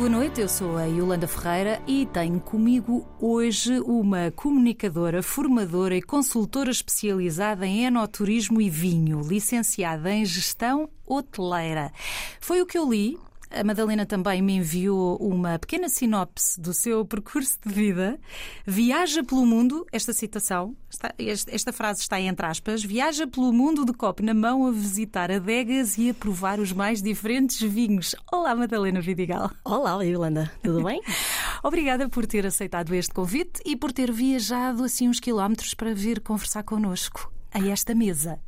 Boa noite, eu sou a Yolanda Ferreira e tenho comigo hoje uma comunicadora, formadora e consultora especializada em enoturismo e vinho, licenciada em gestão hoteleira. Foi o que eu li a Madalena também me enviou uma pequena sinopse do seu percurso de vida. Viaja pelo mundo, esta citação, esta, esta frase está entre aspas, viaja pelo mundo de copo na mão a visitar adegas e a provar os mais diferentes vinhos. Olá, Madalena Vidigal. Olá, Irlanda, tudo bem? Obrigada por ter aceitado este convite e por ter viajado assim uns quilómetros para vir conversar connosco a esta mesa.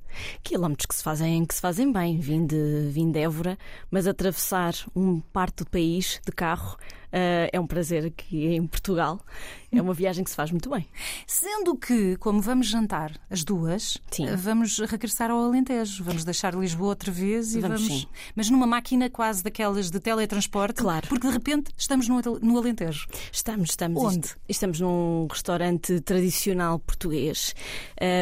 Quilómetros que se fazem, que se fazem bem. Vim de, vim de Évora, mas atravessar um parte do país de carro uh, é um prazer aqui em Portugal. É uma viagem que se faz muito bem. Sendo que, como vamos jantar as duas, Sim. vamos regressar ao Alentejo. Vamos deixar Lisboa outra vez e Vamos, vamos. Mas numa máquina quase daquelas de teletransporte. Claro. Porque de repente estamos no, no Alentejo. Estamos, estamos. Onde? est- Estamos num restaurante tradicional português,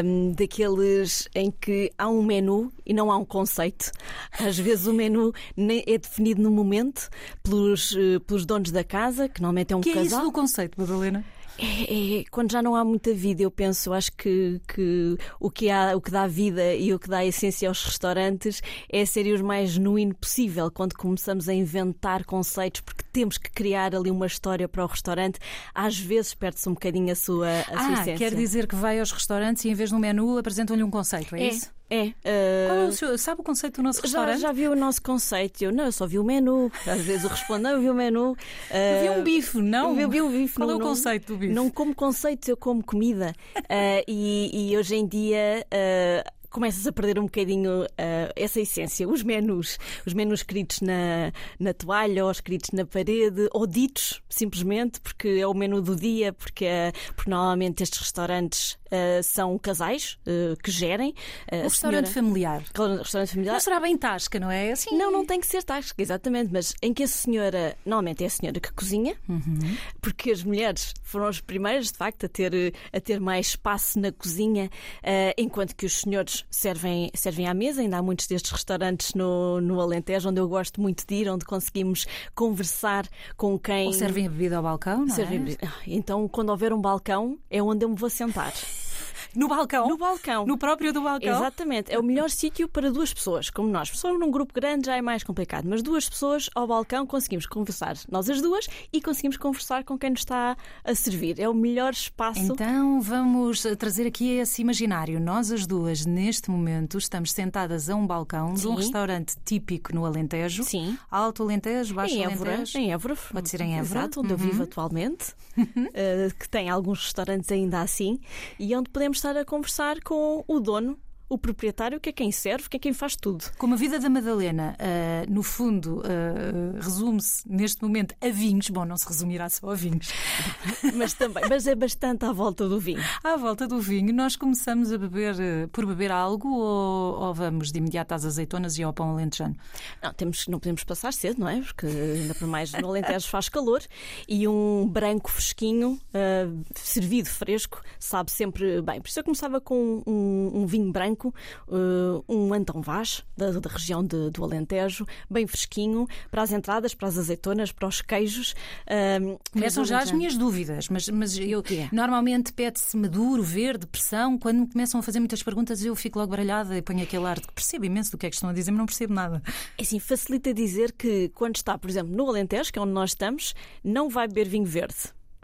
um, daqueles em que há um menu e não há um conceito. Às vezes o menu nem é definido no momento pelos, eh, pelos donos da casa, que normalmente é um que é isso casal. do conceito, Madalena? É, é, quando já não há muita vida, eu penso, acho que, que o, que há, o que dá vida e o que dá essência aos restaurantes é serem os mais genuíno possível. Quando começamos a inventar conceitos, porque temos que criar ali uma história para o restaurante, às vezes perde-se um bocadinho a sua, a sua ah, essência. quer dizer que vai aos restaurantes e em vez de um menu apresentam-lhe um conceito, é, é, isso? É. Qual é uh, o seu- sabe o conceito do nosso já, restaurante? já viu o nosso conceito? Eu não, eu só vi o menu. Às vezes eu respondo, não, eu vi o menu. Eu vi Uh, um bife, não? Eu vi um bife. Qual não- é o conceito do bife? Não como conceitos, eu como comida. Ah, e, e hoje em dia. Começas a perder um bocadinho ah, essa essência, os menus, os menus escritos na, na toalha ou escritos na parede, ou ditos simplesmente porque é o menu do dia, porque, é- porque normalmente estes restaurantes ah, são casais ah, que gerem. Ah, Um restaurante senhora- familiar. Claro, restaurante familiar. Não será bem tasca, não é? Assim, Não, não tem que ser tasca, exatamente, mas em que a senhora, normalmente é a senhora que cozinha, porque as mulheres foram as primeiras, de facto, a ter, eh, a ter mais espaço na cozinha, eh, enquanto que os senhores servem, servem à mesa. Ainda há muitos destes restaurantes no, no Alentejo, onde eu gosto muito de ir, onde conseguimos conversar com quem. Ou servem a bebida ao balcão, não é? Ah, Então, quando houver um balcão, é onde eu me vou sentar. No balcão? No balcão. No próprio do balcão? Exatamente, é o melhor sítio para duas pessoas, como nós. Se for num grupo grande já é mais complicado, mas duas pessoas ao balcão conseguimos conversar, nós as duas, e conseguimos conversar com quem nos está a servir. É o melhor espaço. Então vamos eh, trazer aqui esse imaginário. Nós as duas, neste momento, estamos sentadas a um balcão de um Sim. restaurante típico no Alentejo. Sim. Alto Alentejo, Baixo Em Évora, Alentejo. em Évora, Pode ser em Évora. Exato, onde eu Uhum. vivo atualmente, eh, que tem alguns restaurantes ainda assim, e onde podemos estar a conversar com o dono, o proprietário, que é quem serve, que é quem faz tudo. Como a vida da Madalena, eh, no fundo, eh, resume-se neste momento a vinhos. Bom, não se resumirá só a vinhos. Mas também, mas é bastante à volta do vinho. À volta do vinho, nós começamos a beber eh, por beber algo ou, ou vamos de imediato às azeitonas e ao pão alentejano? Não, temos, não podemos passar cedo, não é? Porque ainda por mais no Alentejo faz calor e um branco fresquinho, servido fresco, sabe sempre bem. Por isso eu começava com um, um vinho branco, ah, um Antão Vaz, da, da região de- do Alentejo, bem fresquinho, para as entradas, para as azeitonas, para os queijos. Começam já as minhas dúvidas, mas, mas eu quê? normalmente pede-se maduro, verde, pressão. Quando me começam a fazer muitas perguntas, eu fico logo baralhada e ponho aquele ar de que percebo imenso do que é que estão a dizer, mas não percebo nada. É assim, facilita dizer que quando está, por exemplo, no Alentejo, que é onde nós estamos, não vai beber vinho verde.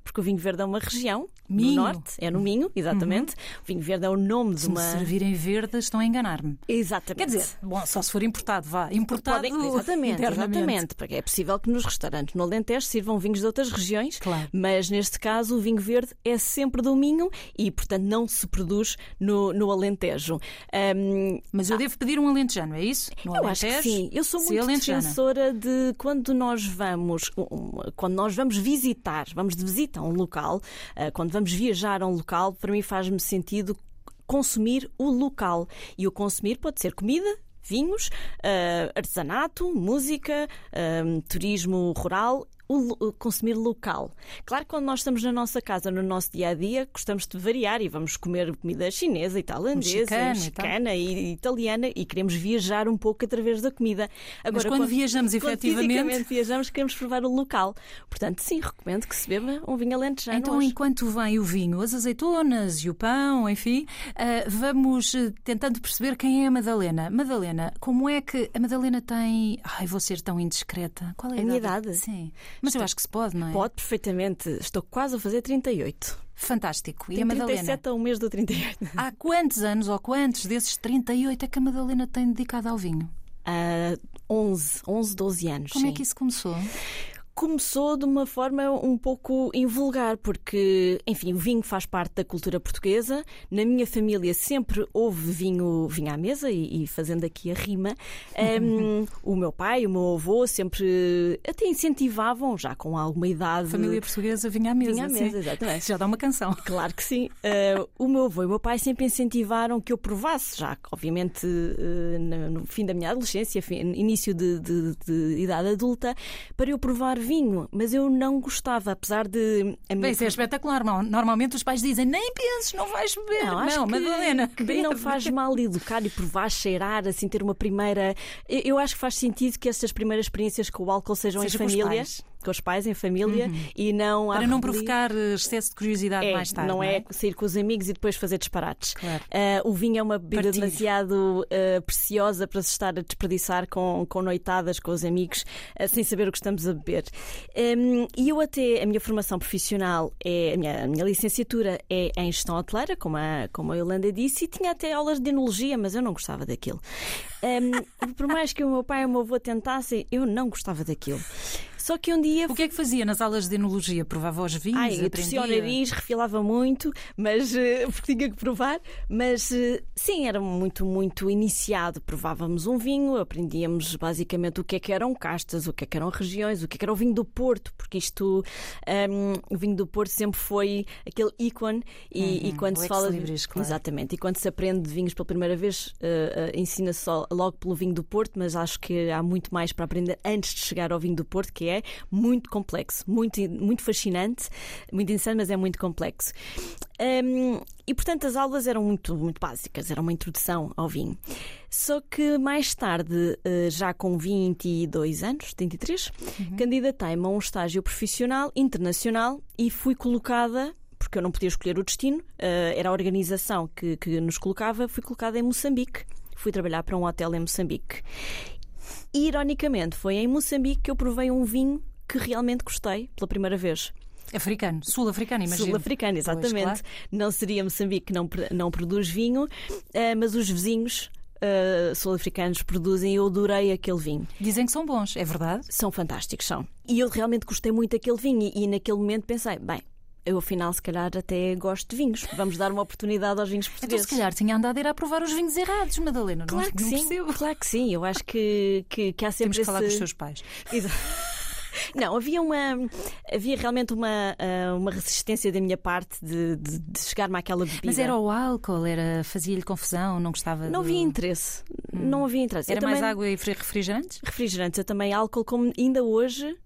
Porque o vinho verde é uma região Minho. no norte, é no Minho, exatamente. O vinho verde é o nome de Se uma. servirem verde, estão a enganar-me. Exatamente. Quer dizer, bom, só se for importado, vá. Importado Podem- exatamente, exatamente, porque é possível que nos restaurantes no Alentejo sirvam vinhos de outras regiões, Claro. mas neste caso o vinho verde é sempre do Minho e, portanto, não se produz no, no Alentejo. Ahm, Mas eu devo pedir um alentejano, é isso? No Eu acho que Alentejo, sim. Eu sou se muito alentejana. defensora de quando nós vamos, um, quando nós vamos visitar, vamos de visita a um local, ah, quando vamos viajar a um local, para mim faz-me sentido consumir o local. E o consumir pode ser comida, vinhos, uh, artesanato, música, uh, turismo rural o, consumir local. Claro que quando nós estamos na nossa casa, no nosso dia a dia, gostamos de variar e vamos comer comida chinesa e tailandesa, Mexicana, mexicana e, e italiana e queremos viajar um pouco através da comida. Mas quando, viajamos quando efetivamente. viajamos, queremos provar o local. Portanto, sim, recomendo que se beba um vinho alentejano. Então, hoje. enquanto vem o vinho, as azeitonas e o pão, enfim, ah, vamos eh, tentando perceber quem é a Madalena. Madalena, como é que a Madalena tem. Ai, vou ser tão indiscreta. Qual é a, A minha idade? Sim. Mas eu acho que se pode, não é? Pode perfeitamente. Estou quase a fazer 38. Fantástico. E a Madalena? 37 ao mês do 38. Há quantos anos ou quantos desses 38 é que a Madalena tem dedicado ao vinho? Ah, 11, 11, 12 anos. Como é sim. que isso começou? Começou de uma forma um pouco invulgar, porque, enfim, o vinho faz parte da cultura portuguesa. Na minha família sempre houve vinho, vinho à mesa, e, e fazendo aqui a rima, um, o meu pai, o meu avô sempre até incentivavam, já com alguma idade. Família portuguesa vinha à mesa. Vinha à mesa, exatamente. Já dá uma canção. Claro que sim. Uh, o meu avô e o meu pai sempre incentivaram que eu provasse, já obviamente, uh, no, no fim da minha adolescência, fim- início de, de- de idade adulta, para eu provar vinho. Mas eu não gostava, apesar de. A minha Bem, isso é espetacular. não? Normalmente os pais dizem: nem penses, não vais beber. Não, acho que, Madalena. que não faz mal educar e provar, cheirar, assim, ter uma primeira. Eu acho que faz sentido que estas primeiras experiências com o álcool sejam Seja em com Uhum. com os pais, em família, e não Para não provocar eh, excesso de curiosidade É, mais tarde. não é sair com os amigos e depois fazer disparates. Claro. Ah, o vinho é uma bebida Partilho. demasiado ah, preciosa para se estar a desperdiçar com, com noitadas, com os amigos, ah, sem saber o que estamos a beber. Hum, e eu até, a minha formação profissional, é, a, minha, a minha licenciatura é em gestão hoteleira, como a, como a Yolanda disse, e tinha até aulas de enologia, mas eu não gostava daquilo. Hum, por mais que o meu pai e o meu avô tentassem, eu não gostava daquilo. Só que um dia O que é que fazia nas aulas de enologia? Provava os vinhos? Ai, eu torcia o aprendia? nariz, refilava muito, mas eh, porque tinha que provar. Mas eh, sim, era muito, muito iniciado. Provávamos um vinho, aprendíamos basicamente o que é que eram castas, o que é que eram regiões, o que é que era o vinho do Porto, porque isto, ehm, o vinho do Porto sempre foi aquele ícone e, e quando Uhum, o se fala. ex-libris, claro. Exatamente, e quando se aprende de vinhos pela primeira vez, eh, eh, ensina-se só logo pelo vinho do Porto, mas acho que há muito mais para aprender antes de chegar ao vinho do Porto, que é muito complexo, muito, muito fascinante, muito interessante, mas é muito complexo. Hum, e portanto as aulas eram muito, muito básicas, era uma introdução ao vinho. Só que mais tarde, eh, já com 22 anos, 23, candidatei-me a um estágio profissional internacional e fui colocada porque eu não podia escolher o destino, eh, era a organização que, que nos colocava, fui colocada em Moçambique. Fui trabalhar para um hotel em Moçambique. E, ironicamente, foi em Moçambique que eu provei um vinho que realmente gostei pela primeira vez. Africano, sul-africano, imagino. Sul-africano, Pois, exatamente. claro. Não seria Moçambique que não, não produz vinho, eh, mas os vizinhos eh, sul-africanos produzem e eu adorei aquele vinho. Dizem que são bons, é verdade? São fantásticos, são. E eu realmente gostei muito daquele vinho e, e naquele momento pensei, bem, eu afinal se calhar até gosto de vinhos. Vamos dar uma oportunidade aos vinhos Então, portugueses. se calhar tinha andado a ir a provar os vinhos errados, Madalena. Não- Claro que não sim, percebo. claro que sim. Eu acho que, que, que há sempre Temos que falar com os esse- seus pais. Não, havia uma havia realmente uma, ah, uma resistência da minha parte de, de, de chegar-me àquela bebida. Mas era o álcool, era fazia-lhe confusão, não gostava Não do- havia interesse. Não havia interesse. Era eu mais também, água e fri- refrigerantes? refrigerantes, eu também álcool, como ainda hoje,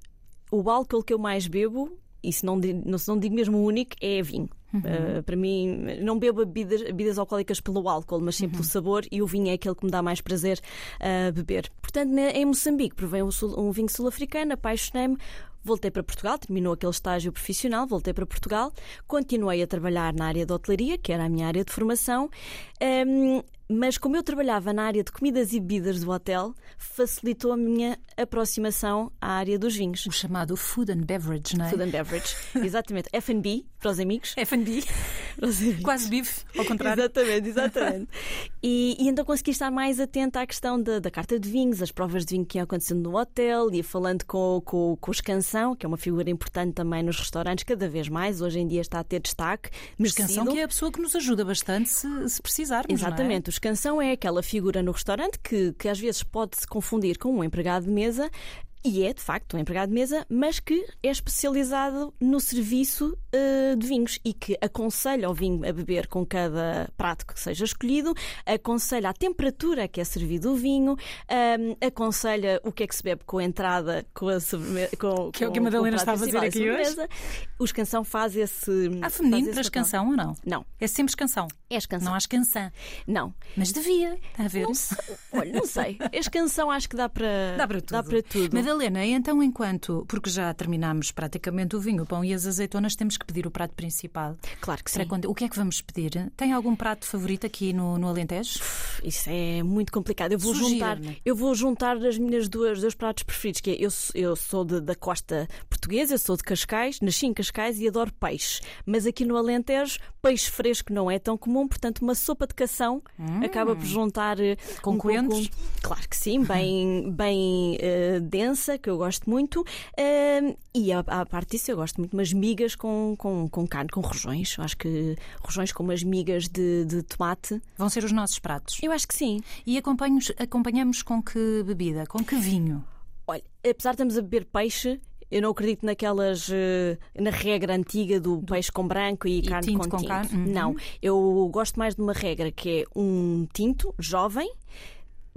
o álcool que eu mais bebo, e se não, se não digo mesmo o único, é vinho. Uh, para mim, não bebo bebidas, bebidas alcoólicas pelo álcool, mas sim pelo sabor, e o vinho é aquele que me dá mais prazer a beber. Portanto, na- em Moçambique, provei um, sul- um vinho sul-africano, apaixonei-me. Voltei para Portugal, terminou aquele estágio profissional, voltei para Portugal, continuei a trabalhar na área de hotelaria, que era a minha área de formação, um, mas como eu trabalhava na área de comidas e bebidas do hotel, facilitou a minha aproximação à área dos vinhos. O chamado food and beverage, não é? Food and beverage. Exatamente. F&B, para os amigos. F&B, quase bife, ao contrário. Exatamente, exatamente. e, e então consegui estar mais atenta à questão da, da carta de vinhos, as provas de vinho que iam acontecendo no hotel, ia falando com, com, com os canção, que é uma figura importante também nos restaurantes, cada vez mais. Hoje em dia está a ter destaque. Mas canção que é a pessoa que nos ajuda bastante se, se precisarmos. não é? Canção é aquela figura no restaurante que, que às vezes pode se confundir com um empregado de mesa. E é, de facto, um empregado de mesa, mas que é especializado no serviço uh, de vinhos e que aconselha o vinho a beber com cada prato que seja escolhido, aconselha a temperatura a que é servido o vinho, um, aconselha o que é que se bebe com a entrada, com a sobremesa. Com, que é o que a Madalena está a fazer aqui hoje. O escansão faz esse. Há feminino para escansão ou não? Não. É sempre escansão. É escansão. Não há escansão. Não. Mas devia. Está a ver? Não sei. Olha, não sei. Escansão acho que dá para. Dá para tudo. Dá para tudo. Madalena, então enquanto, porque já terminámos praticamente o vinho, o pão e as azeitonas, temos que pedir o prato principal. Claro que sim. quando- O que é que vamos pedir? Tem algum prato favorito aqui no, no Alentejo? Isso é muito complicado. Eu vou juntar, Sugira-me. eu vou juntar as minhas duas dois pratos preferidos, que é eu, sou- eu sou de- da costa portuguesa, eu sou de Cascais, nasci em Cascais e adoro peixe. Mas aqui no Alentejo, peixe fresco não é tão comum, portanto, uma sopa de cação acaba por juntar eh, Hum. Com um coentros? pouco- Claro que sim, bem, bem eh, densa, que eu gosto muito. Eh, e a, a parte disso, eu gosto muito de umas migas com, com, com carne, com rojões. Eu acho que rojões com umas migas de, de tomate. Vão ser os nossos pratos. Eu acho que sim. E acompanhos- acompanhamos com que bebida? Com que vinho? Olha, apesar de estamos a beber peixe, eu não acredito naquelas. eh, na regra antiga do peixe com branco e, E carne tinto com com tinto. carne, uhum. Não. Eu gosto mais de uma regra que é um tinto jovem,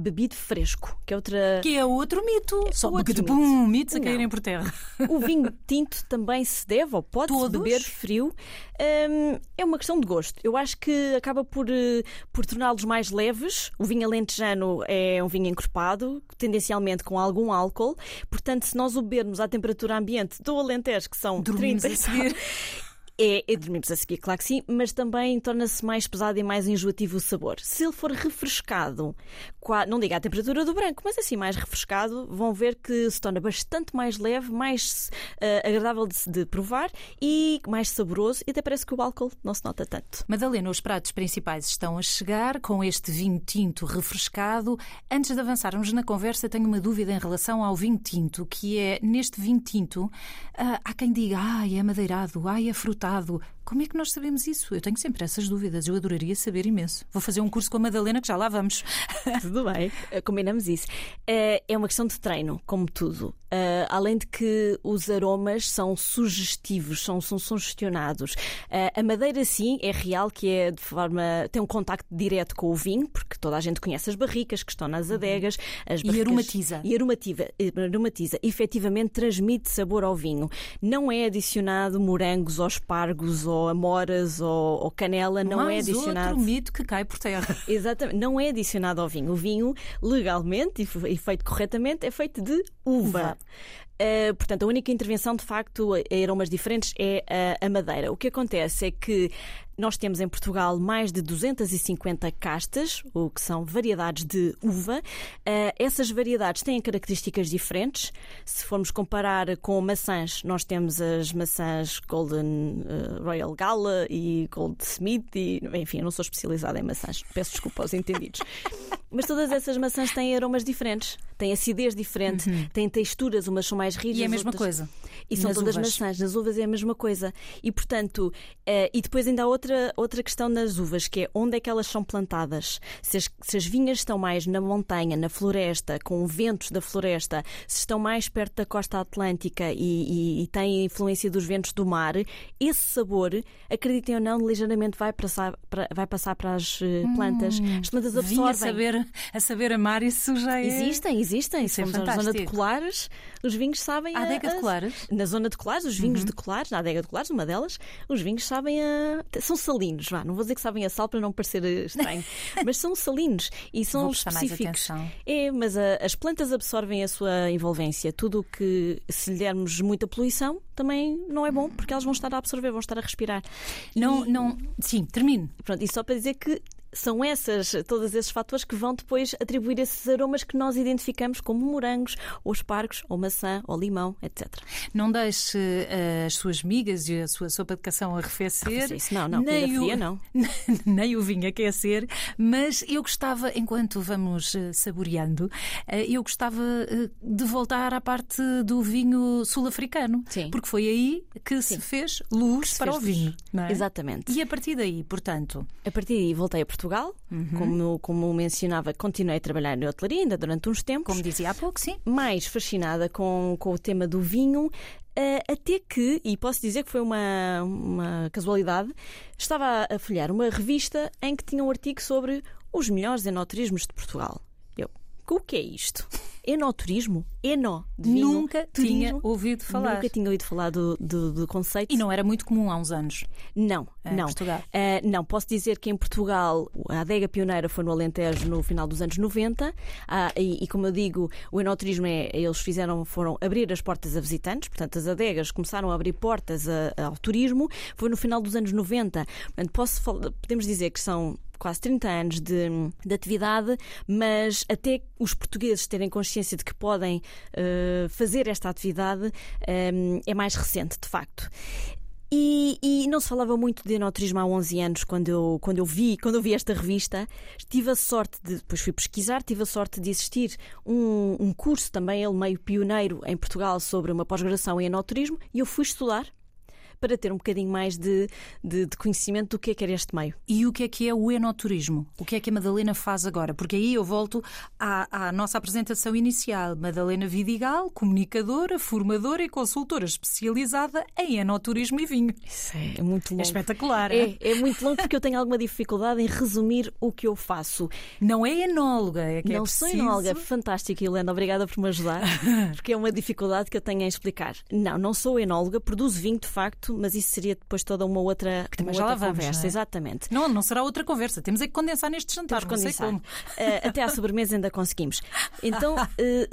bebido fresco, que é outra. Que é outro mito. Só outro mito. pum, mitos a Não. caírem por terra. O vinho tinto também se deve ou pode-se Todos? beber frio. Hum, é uma questão de gosto. Eu acho que acaba por, eh, por torná-los mais leves. O vinho alentejano é um vinho encorpado, tendencialmente com algum álcool. Portanto, se nós o bebermos à temperatura ambiente do Alentejo, que são Dormimos 30 a seguir. É, é dormimos a seguir, claro que sim, mas também torna-se mais pesado e mais enjoativo o sabor. Se ele for refrescado, não diga à temperatura do branco, mas assim mais refrescado, vão ver que se torna bastante mais leve, mais eh, agradável de, de provar e mais saboroso e até parece que o álcool não se nota tanto. Madalena, os pratos principais estão a chegar com este vinho tinto refrescado. Antes de avançarmos na conversa, tenho uma dúvida em relação ao vinho tinto, que é neste vinho tinto, ah, há quem diga, ai, é madeirado, ai, é frutado. passado Como é que nós sabemos isso? Eu tenho sempre essas dúvidas, eu adoraria saber imenso. Vou fazer um curso com a Madalena, que já lá vamos. Tudo bem, eh, combinamos isso. Eh, É uma questão de treino, como tudo. Eh, Além de que os aromas são sugestivos, são, são sugestionados. A madeira, sim, é real que é de forma. tem um contacto direto com o vinho, porque toda a gente conhece as barricas que estão nas adegas. As E barricas- aromatiza. E aromatiza, aromatiza. Efetivamente transmite sabor ao vinho. Não é adicionado morangos ou espargos ou amoras ou, ou canela, não é Mais adicionado. outro mito que cai por terra. Exatamente, não é adicionado ao vinho. O vinho, legalmente e e feito corretamente, é feito de uva. Uva. Uh, portanto, a única intervenção, de facto, a aromas diferentes é a, a madeira. O que acontece é que nós temos em Portugal mais de 250 castas, o que são variedades de uva. Uh, essas variedades têm características diferentes. Se formos comparar com maçãs, nós temos as maçãs Golden uh, Royal Gala e Gold Smith, e, enfim, eu não sou especializada em maçãs, peço desculpa aos entendidos. Mas todas essas maçãs têm aromas diferentes, têm acidez diferente, têm texturas, umas são mais rígidas. Uhum. E é a mesma outras- coisa. E são nas todas uvas. maçãs. Nas uvas é a mesma coisa. E portanto, eh, e depois ainda há outra, outra questão nas uvas, que é onde é que elas são plantadas. Se as, se as vinhas estão mais na montanha, na floresta, com ventos da floresta, se estão mais perto da costa atlântica e, e, e têm a influência dos ventos do mar, esse sabor, acreditem ou não, ligeiramente vai passar para, vai passar para as eh, plantas. As plantas Vinha a absorvem. saber, a saber amar, isso já é. Existem, existem. Isso Se é formos à zona de. Colares, os vinhos sabem a- adega de Colares? Na zona de Colares, os vinhos Uhum. de Colares, na adega de Colares, uma delas, os vinhos sabem a. são salinos, vá. Não vou dizer que sabem a sal para não parecer eh, estranho, mas são salinos e são específicos. É, mas a- as plantas absorvem a sua envolvência. Tudo o que, se lhe dermos muita poluição, também não é bom, porque elas vão estar a absorver, vão estar a respirar. Não, E- não. Sim, termine. Pronto, e só para dizer que são essas, todos esses fatores que vão depois atribuir esses aromas que nós identificamos como morangos, ou espargos, ou maçã, ou limão, etc. Não deixe eh, as suas migas e a sua sopa de cação arrefecer. Arrefecer, isso não, não, Nem o, fria, não. nem o vinho aquecer. Mas eu gostava, enquanto vamos eh, saboreando, eh, eu gostava de voltar à parte do vinho sul-africano. Sim. Porque foi aí que se fez luz se para fez o vinho. não é? Exatamente. E a partir daí, portanto, A partir daí voltei a Portugal. Portugal. Como, como mencionava, continuei a trabalhar na hotelaria ainda durante uns tempos. Como dizia há pouco, sim. mais fascinada com, com o tema do vinho, eh, até que, e posso dizer que foi uma, uma casualidade, estava a folhear uma revista em que tinha um artigo sobre os melhores enoturismos de Portugal. Eu, o que é isto? Enoturismo? Eno vinho? Nunca tinha turismo? ouvido falar. Nunca tinha ouvido falar do, do, do conceito. E não era muito comum há uns anos. Não, Em não. Portugal. Ah, não, posso dizer que em Portugal a adega pioneira foi no Alentejo no final dos anos 90 Ah, e, e como eu digo, o enoturismo é, eles fizeram, foram abrir as portas a visitantes, portanto as adegas começaram a abrir portas a- ao turismo, foi no final dos anos 90. Portanto, posso, podemos dizer que são quase 30 anos de, de atividade, mas até os portugueses terem consciência de que podem eh, fazer esta atividade eh, é mais recente, de facto. E, e não se falava muito de enoturismo há 11 anos quando eu, quando eu vi quando eu vi esta revista. Tive a sorte de, depois fui pesquisar, tive a sorte de existir um, um curso também, ele meio pioneiro em Portugal, sobre uma pós-graduação em enoturismo e eu fui estudar para ter um bocadinho mais de, de, de conhecimento do que é que era este meio. E o que é que é o enoturismo? O que é que a Madalena faz agora? Porque aí eu volto à, à nossa apresentação inicial. Madalena Vidigal, comunicadora, formadora e consultora especializada em enoturismo e vinho. Isso é muito longo. É espetacular. É, é muito longo porque eu tenho alguma dificuldade em resumir o que eu faço. Não é enóloga, é que não é sou preciso... enóloga. Fantástico, Helena. Obrigada por me ajudar, porque é uma dificuldade que eu tenho em explicar. Não, não sou enóloga, produzo vinho de facto, mas isso seria depois toda uma outra, Que também uma já outra vamos, conversa. é? Exatamente. Não, não será outra conversa. Temos é que condensar neste jantar. Temos não sei condensar. como. Eh, até à sobremesa ainda conseguimos. Então, eh,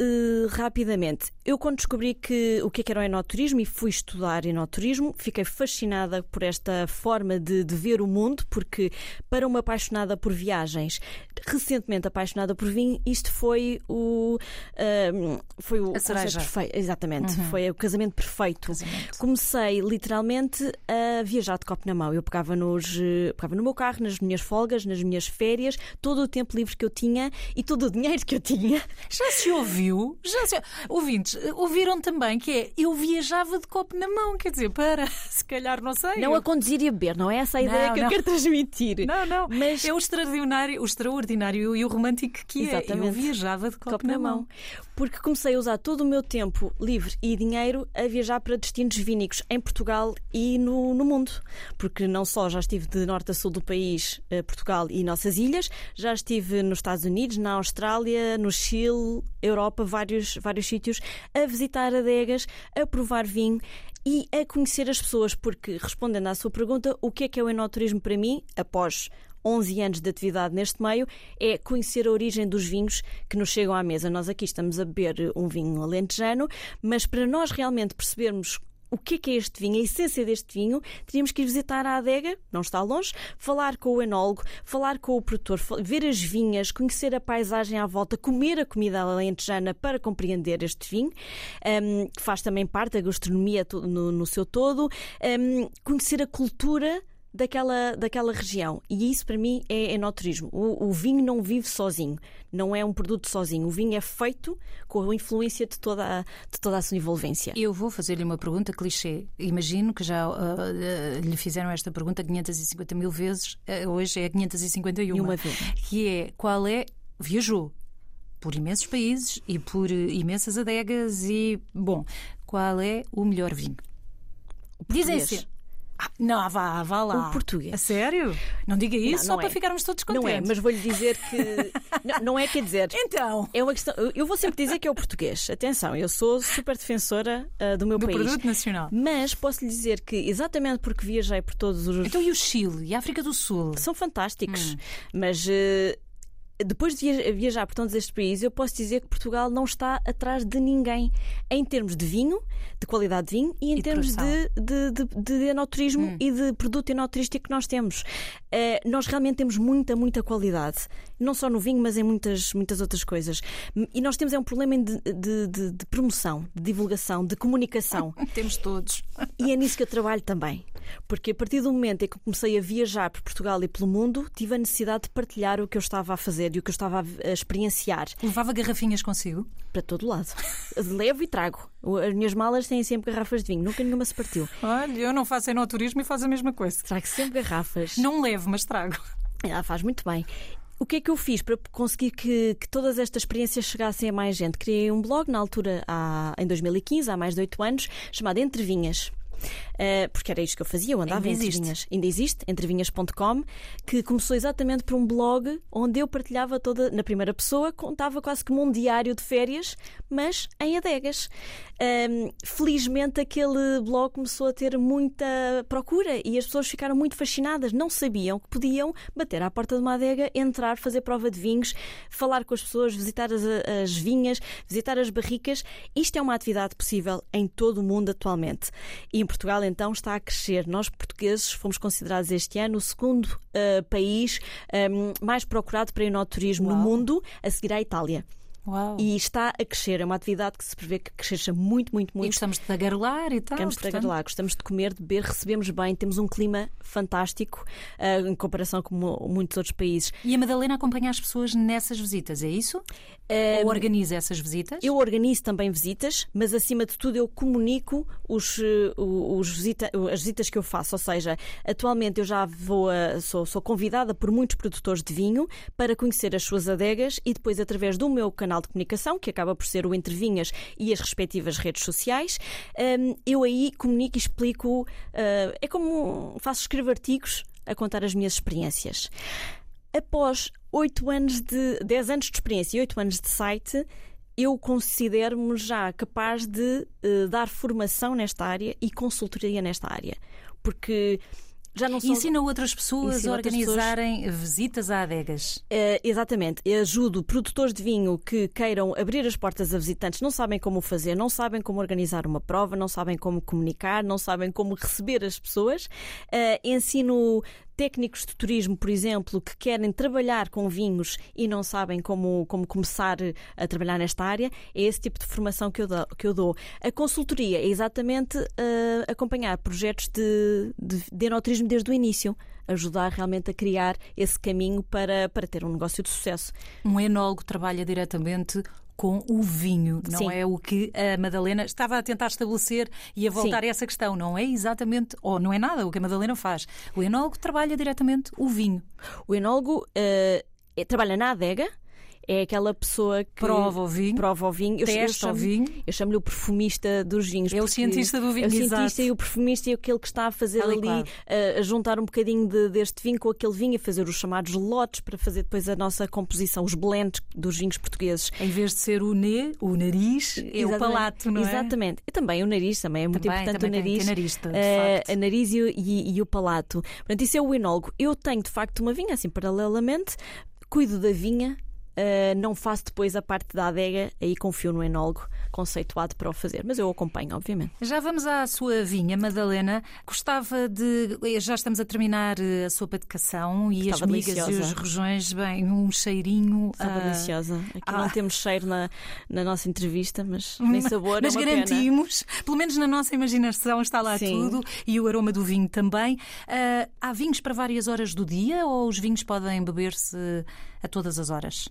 rapidamente, eu quando descobri que o que é que era o enoturismo e fui estudar enoturismo, fiquei fascinada por esta forma de, de ver o mundo, porque para uma apaixonada por viagens, recentemente apaixonada por vinho, isto foi o eh, foi o A cereja. perfeito. Exatamente, foi o casamento perfeito. Casamento. Comecei literalmente a viajar de copo na mão. Eu pegava, nos, pegava no meu carro, nas minhas folgas, nas minhas férias, todo o tempo livre que eu tinha e todo o dinheiro que eu tinha. Já se ouviu? Já se... Ouvintes, ouviram também que é eu viajava de copo na mão. Quer dizer, para, se calhar, não sei. Não a conduzir e a beber, não é essa a ideia Não, que eu não. quero transmitir. Não, não. Mas- É o extraordinário, o extraordinário e o romântico que é. Eu Exatamente. viajava de copo, Copo na mão. Porque comecei a usar todo o meu tempo livre e dinheiro a viajar para destinos vínicos em Portugal e no, no mundo. Porque não só já estive de norte a sul do país, eh, Portugal e nossas ilhas, já estive nos Estados Unidos, na Austrália, no Chile, Europa, vários, vários sítios, a visitar adegas, a provar vinho e a conhecer as pessoas. Porque, respondendo à sua pergunta, o que é que é o enoturismo para mim, após 11 anos de atividade neste meio, é conhecer a origem dos vinhos que nos chegam à mesa. Nós aqui estamos a beber um vinho alentejano, mas para nós realmente percebermos o que é que é este vinho, a essência deste vinho, teríamos que ir visitar a adega, não está longe, falar com o enólogo, falar com o produtor, ver as vinhas, conhecer a paisagem à volta, comer a comida alentejana para compreender este vinho, hum, que faz também parte da gastronomia no, no seu todo, hum, conhecer a cultura daquela, daquela região. E isso para mim é enoturismo. O, o vinho não vive sozinho, não é um produto sozinho. O vinho é feito com a influência de toda a, de toda a sua envolvência. Eu vou fazer-lhe uma pergunta clichê. Imagino que já ah, ah, lhe fizeram esta pergunta 550 mil vezes. Ah, hoje é a 551. E uma vez. Que é qual é. Viajou por imensos países e por imensas adegas e. Bom, qual é o melhor vinho? Dizem português. ser. Ah, não, vá, vá lá. O português. A sério? Não diga isso Não, só não para é. ficarmos todos contentes. Não é, mas vou-lhe dizer que. não, não é, quer dizer. Então. É uma questão. eu- vou sempre dizer que é o português. Atenção, eu sou super defensora ah, do meu Do país. produto nacional. Mas posso lhe dizer que, exatamente porque viajei por todos os. Então e o Chile e a África do Sul? são fantásticos. Hum. Mas eh, depois de via- viajar por todos estes países, eu posso dizer que Portugal não está atrás de ninguém em termos de vinho, de qualidade de vinho e em E termos de, de, de, de enoturismo Hum. e de produto enoturístico que nós temos. Eh, nós realmente temos muita, muita qualidade. Não só no vinho, mas em muitas, muitas outras coisas. E nós temos é um problema de, de, de- de promoção, de divulgação, de comunicação. Temos todos. E é nisso que eu trabalho também. Porque a partir do momento em que comecei a viajar por Portugal e pelo mundo, tive a necessidade de partilhar o que eu estava a fazer e o que eu estava a experienciar Levava garrafinhas consigo? para todo lado. Levo e trago. As minhas malas têm sempre garrafas de vinho, nunca nenhuma se partiu. Olha, eu não faço enoturismo e faço a mesma coisa. Trago sempre garrafas. Não levo, mas trago. Ela faz muito bem. O que é que eu fiz para conseguir que, que, todas estas experiências chegassem a mais gente? Criei um blog na altura, há, em 2015, há mais de 8 anos, chamado Entre Vinhas. Uh, porque era isto que eu fazia, eu andava Ainda entre existe. vinhas. Ainda existe, entrevinhas.com, que começou exatamente por um blog onde eu partilhava toda, na primeira pessoa, contava quase como um diário de férias, mas em adegas. Felizmente aquele blog começou a ter muita procura e as pessoas ficaram muito fascinadas. Não sabiam que podiam bater à porta de uma adega, entrar, fazer prova de vinhos, falar com as pessoas, visitar as, as vinhas, visitar as barricas. Isto é uma atividade possível em todo o mundo atualmente. E Portugal, então, está a crescer. Nós, portugueses, fomos considerados este ano o segundo uh, país um, mais procurado para enoturismo Uau. no mundo, a seguir à Itália. Uau. E está a crescer. É uma atividade que se prevê que cresça muito, muito, E muito. gostamos de tagarelar e tal. Gostamos de portanto, lá, gostamos de comer, de beber, recebemos bem, temos um clima fantástico uh, em comparação com mu- muitos outros países. E a Madalena acompanha as pessoas nessas visitas, é isso? Ou organiza essas visitas? Eu organizo também visitas, mas acima de tudo eu comunico os, eh, os visita- as visitas que eu faço. Ou seja, atualmente eu já vou a- sou, sou convidada por muitos produtores de vinho para conhecer as suas adegas e depois, através do meu canal de comunicação, que acaba por ser o Entre Vinhas e as respectivas redes sociais, eu aí comunico e explico. eh, É como faço escrever artigos a contar as minhas experiências. Após oito anos de 10 anos de experiência e oito anos de site, eu considero-me já capaz de eh, dar formação nesta área e consultoria nesta área. Porque já não são. ensina outras pessoas Ensina a organizarem visitas a adegas. Eh, exatamente, eu ajudo produtores de vinho que queiram abrir as portas a visitantes, não sabem como fazer, não sabem como organizar uma prova, não sabem como comunicar, não sabem como receber as pessoas. Eh, ensino técnicos de turismo, por exemplo, que querem trabalhar com vinhos e não sabem como, como começar a trabalhar nesta área. É esse tipo de formação que eu dou. Que eu dou. A consultoria é exatamente eh, acompanhar projetos de, de, de enoturismo desde o início ajudar realmente a criar esse caminho para, para ter um negócio de sucesso. Um enólogo trabalha diretamente com o vinho, não Sim. é o que a Madalena estava a tentar estabelecer e a voltar Sim. a essa questão. Não é exatamente, ou não é nada o que a Madalena faz. O enólogo trabalha diretamente o vinho. O enólogo é- trabalha na adega, é aquela pessoa que Prova o vinho, prova o vinho. Eu, eu testa o chamo- vinho. Eu chamo-lhe o perfumista dos vinhos. É o cientista do vinho, É o cientista exato. e o perfumista e aquele que está a fazer ali, Adequado. eh, a juntar um bocadinho de- deste vinho com aquele vinho, a fazer os chamados lotes para fazer depois a nossa composição, os blends dos vinhos portugueses. Em vez de ser o nez, o nariz, é o Exatamente. palato, não é? Exatamente. E também o nariz, também é muito Também, importante também o nariz. nariz, de eh, a nariz e, o- e- e o palato. Portanto, isso é o enólogo. Eu tenho de facto uma vinha, assim, paralelamente, cuido da vinha. Eh, não faço depois a parte da adega, aí confio no enólogo conceituado para o fazer, mas eu acompanho, obviamente. Já vamos à sua vinha, Madalena. Gostava de. Já estamos a terminar eh, a sopa de cação e Estava as migas e deliciosa. os rojões, bem, um cheirinho. Estava ah, deliciosa. Aqui ah. não temos cheiro na, na nossa entrevista, mas nem sabor, Mas é uma pena. garantimos, pelo menos na nossa imaginação está lá Sim. tudo e o aroma do vinho também. Ah, há vinhos para várias horas do dia ou os vinhos podem beber-se a todas as horas?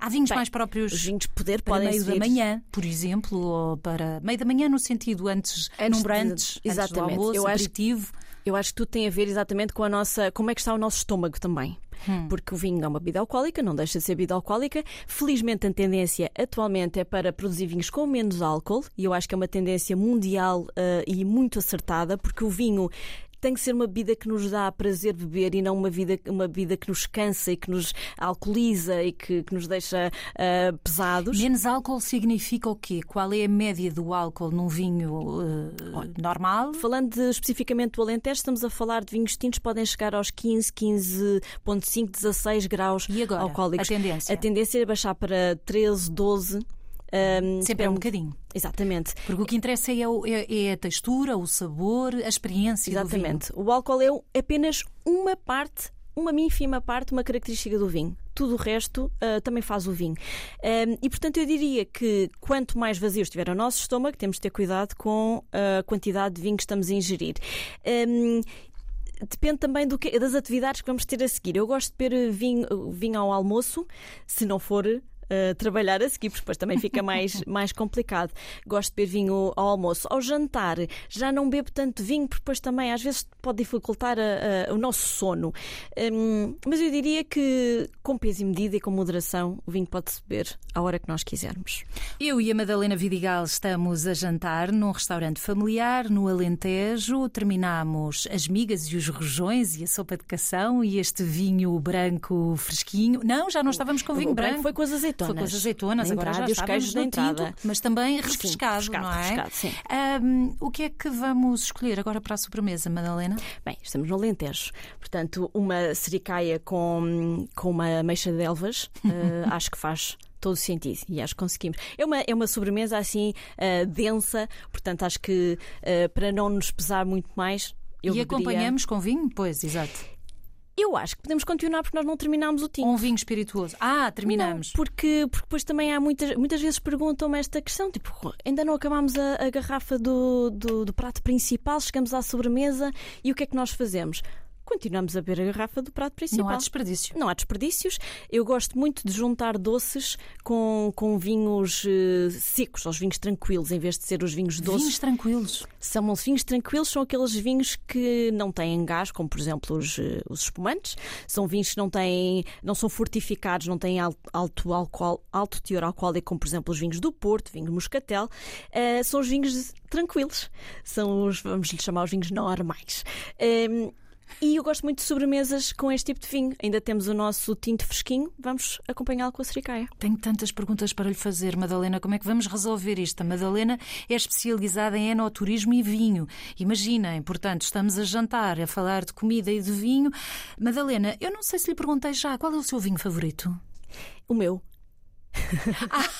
Há vinhos Bem, mais próprios Os vinhos de poder para podem meio da manhã, por exemplo, ou para meio da manhã no sentido antes, Antes num de- brunch, antes do exatamente. almoço, Eu acho- aperitivo. Eu acho que tudo tem a ver exatamente com a nossa. como é que está o nosso estômago também. Hum. Porque o vinho é uma bebida alcoólica, não deixa de ser bebida alcoólica. Felizmente a tendência atualmente é para produzir vinhos com menos álcool, e eu acho que é uma tendência mundial eh, e muito acertada, porque o vinho. Tem que ser uma bebida que nos dá prazer beber e não uma, vida, uma bebida que nos cansa e que nos alcooliza e que, que nos deixa eh, pesados. Menos álcool significa o quê? Qual é a média do álcool num vinho eh, normal? Falando de- especificamente do Alentejo, estamos a falar de vinhos tintos que podem chegar aos 15, 15,5, 16 graus E agora? alcoólicos. A tendência? A tendência é baixar para 13, 12. Hum, Sempre é um bocadinho. Exatamente. Porque o que interessa é, o- é- é a textura, o sabor, a experiência do vinho. Exatamente. O álcool é um- apenas uma parte, uma ínfima parte, uma característica do vinho. Tudo o resto ah, também faz o vinho. Hum, e portanto eu diria que quanto mais vazio estiver o nosso estômago, temos de ter cuidado com a quantidade de vinho que estamos a ingerir. Hum, Depende também do que- das atividades que vamos ter a seguir. Eu gosto de beber vinho, vinho ao almoço, se não for uh, trabalhar a seguir, porque depois também fica mais, mais complicado. Gosto de beber vinho ao almoço. Ao jantar, já não bebo tanto vinho, porque depois também às vezes pode dificultar a, a, o nosso sono. Um, mas eu diria que com peso e medida e com moderação, o vinho pode-se beber à hora que nós quisermos. Eu e a Madalena Vidigal estamos a jantar num restaurante familiar no Alentejo. Terminamos as migas e os rojões e a sopa de cação e este vinho branco fresquinho. Não, já não estávamos com vinho branco. Foi com as azeitonas. Foi com as azeitonas, agora já os queijos entrada. mas também refrescado, refrescado, não é? refrescado, sim. Um, o que é que vamos escolher agora para a sobremesa, Madalena? Bem, estamos no Alentejo. Portanto, uma sericaia com, com uma ameixa de elvas, uh, acho que faz todo o sentido e acho que conseguimos. É uma, é uma sobremesa assim uh, densa, portanto acho que uh, para não nos pesar muito mais. Eu e beberia... acompanhamos com vinho? Pois, exato. Eu acho que podemos continuar porque nós não terminámos o tinto. Um vinho espirituoso. Ah, terminamos. Não, porque, porque depois também há muitas, muitas vezes perguntam-me esta questão: tipo, ainda não acabámos a, a garrafa do, do, do prato principal, chegamos à sobremesa e o que é que nós fazemos? Continuamos a beber a garrafa do prato principal. Não há desperdício. Não há desperdícios. Eu gosto muito de juntar doces com, com vinhos uh, secos, os vinhos tranquilos, em vez de ser os vinhos doces. Vinhos tranquilos. São os vinhos tranquilos, são aqueles vinhos que não têm gás, como por exemplo os, uh, os espumantes. São vinhos que não têm, não são fortificados, não têm alto, alto, álcool, alto teor alcoólico, como por exemplo os vinhos do Porto, vinho moscatel. Uh, são os vinhos tranquilos. São os, vamos lhe chamar os vinhos normais. Ehm, e eu gosto muito de sobremesas com este tipo de vinho. Ainda temos o nosso tinto fresquinho, vamos acompanhá-lo com a sericaia. Tenho tantas perguntas para lhe fazer, Madalena. Como é que vamos resolver isto? A Madalena é especializada em enoturismo e vinho. Imaginem, portanto, estamos a jantar, a falar de comida e de vinho. Madalena, eu não sei se lhe perguntei já, qual é o seu vinho favorito? O meu. ah.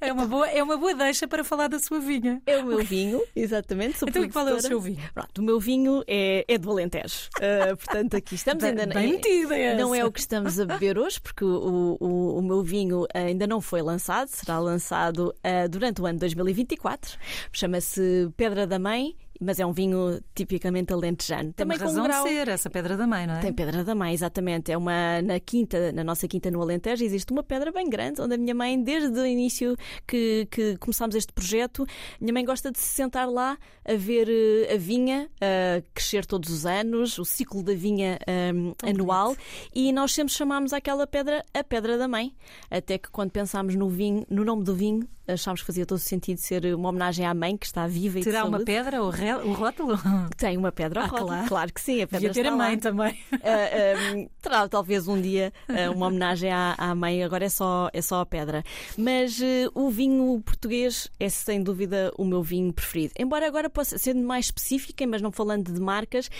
É uma boa, é uma boa deixa para falar da sua vinha. É o meu vinho, exatamente. Sou então, qual é o seu vinho? Pronto, o meu vinho é, é do Alentejo. Uh, portanto, aqui estamos bem, ainda. Bem metida é, Não é o que estamos a beber hoje, porque o, o, o meu vinho ainda não foi lançado, será lançado uh, durante o ano 2024. Chama-se Pedra da Mãe mas é um vinho tipicamente alentejano. Tem Também razão com grau... de ser, essa pedra da mãe, não é? Tem pedra da mãe, exatamente. É uma na quinta, na nossa quinta no Alentejo, existe uma pedra bem grande, onde a minha mãe, desde o início que, que começámos este projeto, minha mãe gosta de se sentar lá a ver eh, a vinha a crescer todos os anos, o ciclo da vinha um, anual, e nós sempre chamámos aquela pedra a pedra da mãe. Até que quando pensámos no vinho, no nome do vinho, achámos que fazia todo o sentido ser uma homenagem à mãe que está viva e Terá uma pedra, o, re... o rótulo? Tem uma pedra ah, rótulo. Claro. claro que sim, a pedra Devia ter a mãe lá. também. Uh, ah, um, terá talvez um dia uh, uma homenagem à, à, mãe, agora é só, é só a pedra. Mas uh, o vinho português é sem dúvida o meu vinho preferido. Embora agora possa ser mais específica, mas não falando de marcas,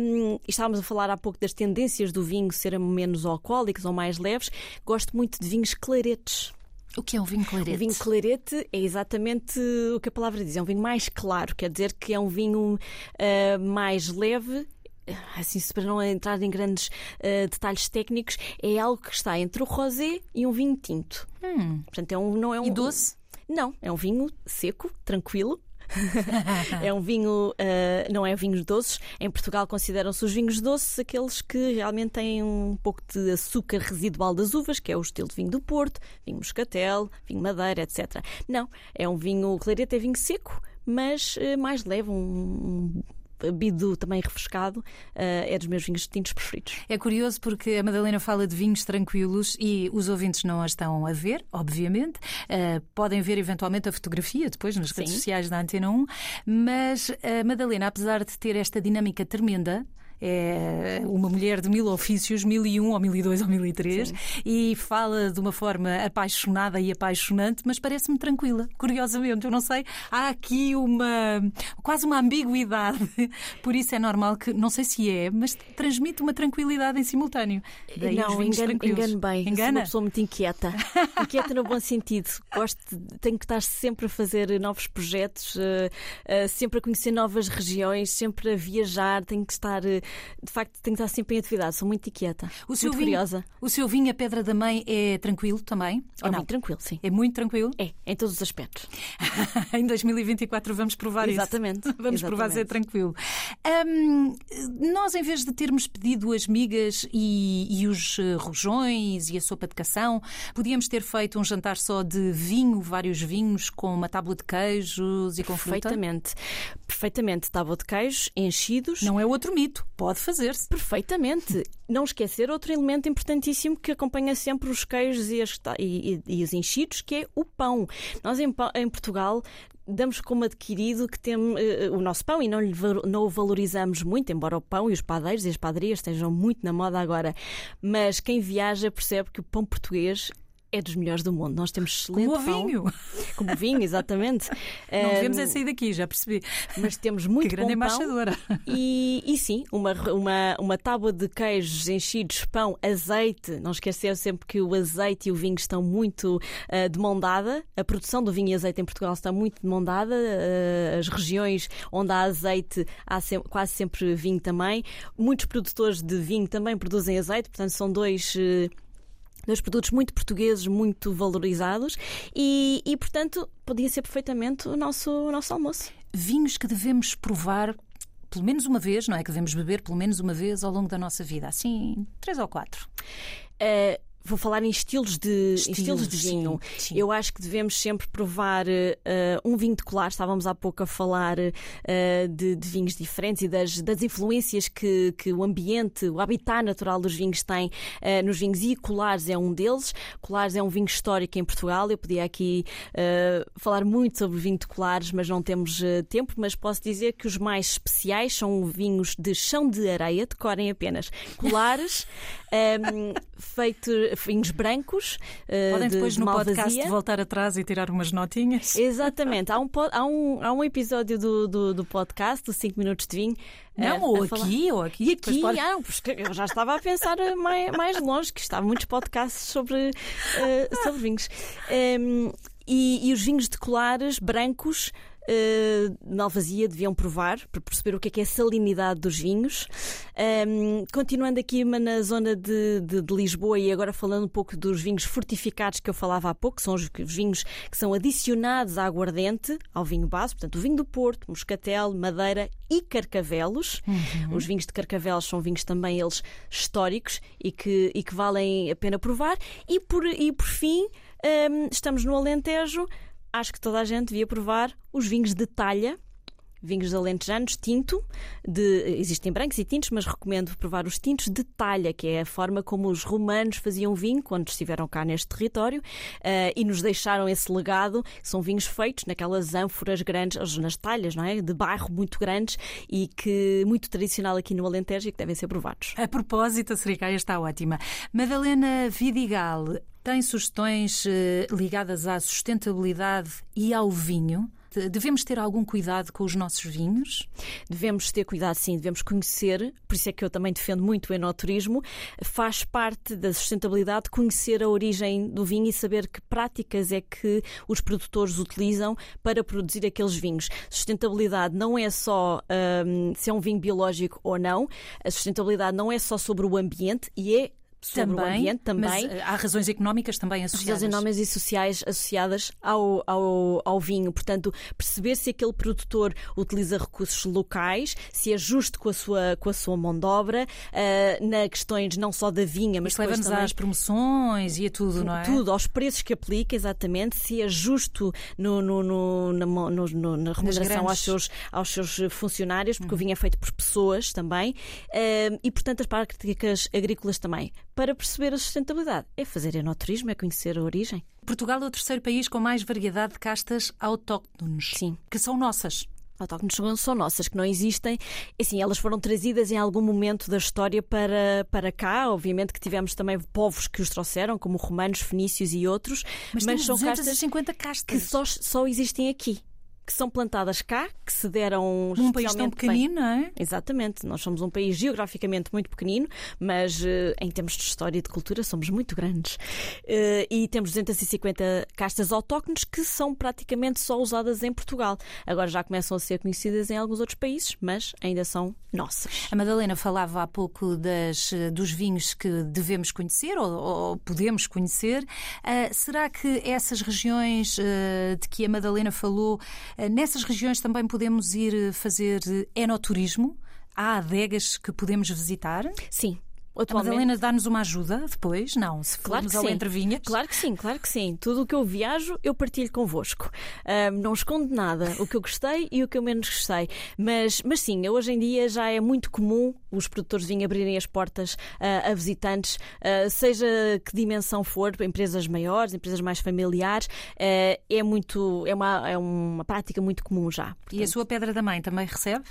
um, estávamos a falar há pouco das tendências do vinho serem menos alcoólicos ou mais leves, gosto muito de vinhos claretes. O que é um vinho clarete? O vinho clarete é exatamente o que a palavra diz. É um vinho mais claro, quer dizer que é um vinho uh, mais leve assim, para não entrar em grandes uh, detalhes técnicos, é algo que está entre o rosé e um vinho tinto. Hum. Portanto, é um, não é um. E doce? Não, é um vinho seco, tranquilo, é um vinho, uh, não é vinhos doces. Em Portugal consideram-se os vinhos doces aqueles que realmente têm um pouco de açúcar residual das uvas, que é o estilo de vinho do Porto, vinho moscatel, vinho madeira, etc. Não, é um vinho clarete, é vinho seco, mas uh, mais leve, um, bebido também refrescado, uh, é dos meus vinhos tintos preferidos. É curioso porque a Madalena fala de vinhos tranquilos e os ouvintes não a estão a ver, obviamente. Uh, podem ver eventualmente a fotografia depois nas Sim. redes sociais da Antena 1, mas a Madalena, apesar de ter esta dinâmica tremenda, é uma mulher de mil ofícios, mil e um, ou mil e dois, ou mil e três, e fala de uma forma apaixonada e apaixonante, mas parece-me tranquila, curiosamente. Eu não sei, há aqui uma quase uma ambiguidade, por isso é normal que, não sei se é, mas transmite uma tranquilidade em simultâneo. Daí não, engano, engano bem. Engana? Sou uma pessoa muito inquieta. inquieta no bom sentido. Gosto, de, tenho que estar sempre a fazer novos projetos, uh, uh, sempre a conhecer novas regiões, sempre a viajar, tenho que estar. De facto tenho que estar sempre em atividade, sou muito inquieta. O seu, muito vinho, curiosa. o seu vinho, a Pedra da Mãe, é tranquilo também? É muito tranquilo, sim. É muito tranquilo? É, em todos os aspectos. em 2024 vamos provar Exatamente. isso. Vamos provar ser Exatamente. tranquilo. Hum, nós, em vez de termos pedido as migas e, e os eh, rojões e a sopa de cação, podíamos ter feito um jantar só de vinho, vários vinhos, com uma tábua de queijos e com fruta? Perfeitamente. Perfeitamente. Tábua de queijos, enchidos. Não é outro mito. Pode fazer-se. Perfeitamente. Não esquecer outro elemento importantíssimo que acompanha sempre os queijos e, as- e- e- e os enchidos, que é o pão. Nós em, em Portugal damos como adquirido que temos eh, o nosso pão e não, lhe não o valorizamos muito, embora o pão e os padeiros e as padarias estejam muito na moda agora. Mas quem viaja percebe que o pão português é dos melhores do mundo. Nós temos excelente Como pão. vinho. Como vinho, exatamente. Não devemos é sair daqui, já percebi. mas temos muito que grande embaixadora. E, e sim, uma, uma, uma tábua de queijos enchidos, pão, azeite. Não esquecer sempre que o azeite e o vinho estão muito de mão dada. A produção do vinho e azeite em Portugal está muito de mão dada. Ah, as regiões onde há azeite, há sem- quase sempre vinho também. Muitos produtores de vinho também produzem azeite, portanto, são dois. eh, Dois produtos muito portugueses, muito valorizados e, e, portanto, podia ser perfeitamente o nosso, o nosso almoço. Vinhos que devemos provar pelo menos uma vez, não é? Que devemos beber pelo menos uma vez ao longo da nossa vida. Assim, três ou quatro. Uh, vou falar em estilos de, em Estilos, estilos de sim, vinho. sim. Eu acho que devemos sempre provar uh, um vinho de colar. Estávamos há pouco a falar uh, de, de vinhos diferentes e das, das influências que, que o ambiente, o habitat natural dos vinhos tem uh, nos vinhos. E colares é um deles. Colares é um vinho histórico em Portugal. Eu podia aqui falar muito sobre vinho de colares, mas não temos tempo. Mas posso dizer que os mais especiais são vinhos de chão de areia, decorem apenas colares, um, feito, vinhos brancos. uh, Podem de- depois de no podcast voltar atrás e tirar umas notinhas. Exatamente. Há um, há um, há um episódio do, do, do podcast, do 5 Minutos de Vinho. Não, a- ou aqui, ou aqui. E aqui, pode- ah, porque eu já estava a pensar mais, mais longe, que está muitos podcasts sobre, eh, sobre vinhos. Em, e, e os vinhos de colares brancos. Eh, na Alvazia deviam provar para perceber o que é que é a salinidade dos vinhos. Em, continuando aqui na zona de, de- de Lisboa e agora falando um pouco dos vinhos fortificados que eu falava há pouco, são os vinhos que são adicionados à aguardente, ao vinho base, portanto, o vinho do Porto, Moscatel, Madeira e Carcavelos. Os vinhos de Carcavelos são vinhos também eles históricos e que, e que valem a pena provar. E por, e por fim, hum, estamos no Alentejo. Acho que toda a gente devia provar os vinhos de talha. Vinhos de alentejanos, tinto, de, existem brancos e tintos, mas recomendo provar os tintos de talha, que é a forma como os romanos faziam vinho quando estiveram cá neste território eh, e nos deixaram esse legado. São vinhos feitos naquelas ânforas grandes, nas talhas, não é? De barro muito grandes e que muito tradicional aqui no Alentejo e que devem ser provados. A propósito, a Sericaia está ótima. Madalena Vidigal tem sugestões eh, ligadas à sustentabilidade e ao vinho? De- Devemos ter algum cuidado com os nossos vinhos? Devemos ter cuidado, sim, devemos conhecer, por isso é que eu também defendo muito o enoturismo. Faz parte da sustentabilidade conhecer a origem do vinho e saber que práticas é que os produtores utilizam para produzir aqueles vinhos. Sustentabilidade não é só hum, se é um vinho biológico ou não, a sustentabilidade não é só sobre o ambiente e é sobre o ambiente também. Mas eh, há razões económicas também associadas. Razões económicas e sociais associadas ao, ao, ao vinho. Portanto, perceber se aquele produtor utiliza recursos locais, se é justo com a sua, com a sua mão de obra, ah, na questões não só da vinha, mas leva-nos também às promoções e a tudo, não é? tudo, aos preços que aplica, exatamente, se é justo no, no- no- na, no- na remuneração grandes. aos seus, aos seus funcionários, porque o vinho é feito por pessoas também, eh, e portanto as práticas agrícolas também. Para perceber a sustentabilidade, é fazer enoturismo, é conhecer a origem. Portugal é o terceiro país com mais variedade de castas autóctones. Sim. Que são nossas. Autóctones são- nossas, que não existem. Assim, elas foram trazidas em algum momento da história para, para cá. Obviamente que tivemos também povos que os trouxeram, como romanos, fenícios e outros. Mas, temos são castas 250 que castas. só, só existem aqui. Que são plantadas cá, que se deram Num país tão bem. pequenino, não é? Exatamente, nós somos um país geograficamente muito pequenino, mas eh, em termos de história e de cultura somos muito grandes. Eh, e temos 250 castas autóctones que são praticamente só usadas em Portugal. Agora já começam a ser conhecidas em alguns outros países, mas ainda são nossas. A Madalena falava há pouco das, dos vinhos que devemos conhecer ou, ou podemos conhecer. Ah, será que essas regiões ah, de que a Madalena falou, nessas regiões também podemos ir eh, fazer eh, enoturismo? Há adegas que podemos visitar? Sim. A Atualmente, Madalena dá-nos uma ajuda depois? Não, se Claro formos que ao sim. Entre Vinhas. Claro que sim, claro que sim. Tudo o que eu viajo, eu partilho convosco. Ahm, não escondo nada, o que eu gostei e o que eu menos gostei. Mas, mas sim, hoje em dia já é muito comum os produtores vinho abrirem as portas ah, a visitantes, ah, seja que dimensão for, empresas maiores, empresas mais familiares, ah, é muito, é uma, é uma prática muito comum já. E a sua Pedra da Mãe também recebe?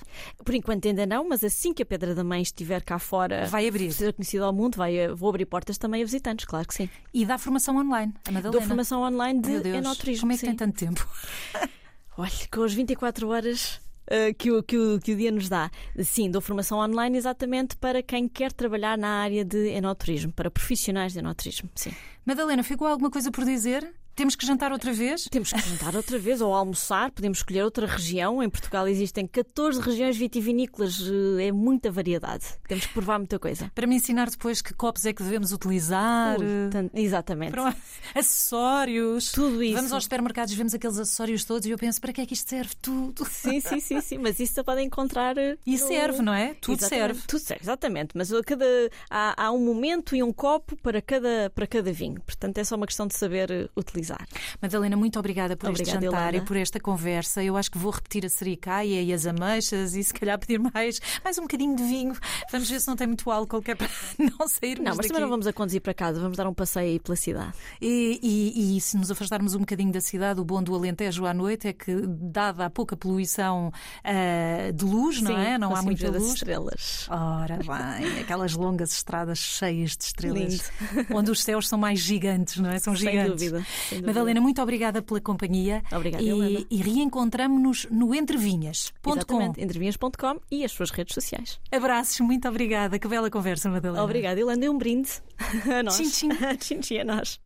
Por enquanto ainda não, mas assim que a Pedra da Mãe estiver cá fora, Vai abrir. Conhecida ao mundo, vai, vou abrir portas também a visitantes, claro que sim. E dá formação online, a Madalena. Dou formação online de enoturismo. como é que sim. tem tanto tempo? Olha, com as 24 horas uh, que, o, que, o, que o dia nos dá. Sim, dou formação online exatamente para quem quer trabalhar na área de enoturismo, para profissionais de enoturismo. Sim. Madalena, ficou alguma coisa por dizer? Temos que jantar outra vez? Temos que jantar outra vez ou almoçar, podemos escolher outra região. Em Portugal existem 14 regiões vitivinícolas, uh, é muita variedade. Temos que provar muita coisa. Para me ensinar depois que copos é que devemos utilizar. Ui, eh, tanto- exatamente. Pronto. Acessórios. Tudo isso. Vamos aos supermercados vemos aqueles acessórios todos e eu penso, para que é que isto serve? Tudo. Sim, sim, sim, sim, mas isso podem encontrar. uh, E no- serve, não é? Tudo Exatamente. serve. Tudo serve, exatamente. Mas cada, há, há um momento e um copo para cada, para cada vinho. Portanto, é só uma questão de saber uh, utilizar. Madalena, muito obrigada por este Obrigada, jantar Yolanda. e por esta conversa. Eu acho que vou repetir a sericaia e as ameixas e se calhar pedir mais, mais um bocadinho de vinho. Vamos ver se não tem muito álcool, que é para não sairmos Não, mas daqui. também não vamos a conduzir para casa, vamos dar um passeio aí pela cidade. E, e- e se nos afastarmos um bocadinho da cidade, o bom do Alentejo à noite é que, dada a pouca poluição ah, de luz, não Sim, é? Não há muita luz. estrelas. Ora bem, aquelas longas estradas cheias de estrelas, Lindo. onde os céus são mais gigantes, não é? São Sem gigantes. sem dúvida. Madalena, muito obrigada pela companhia. Obrigada, Yolanda. e, e reencontramos-nos no entrevinhas.com. Entrevinhas.com e as suas redes sociais. Abraços, muito obrigada. Que bela conversa, Madalena. Obrigada, Ilanda, e um brinde a nós. Tchim, tchim. tchim, tchim a nós.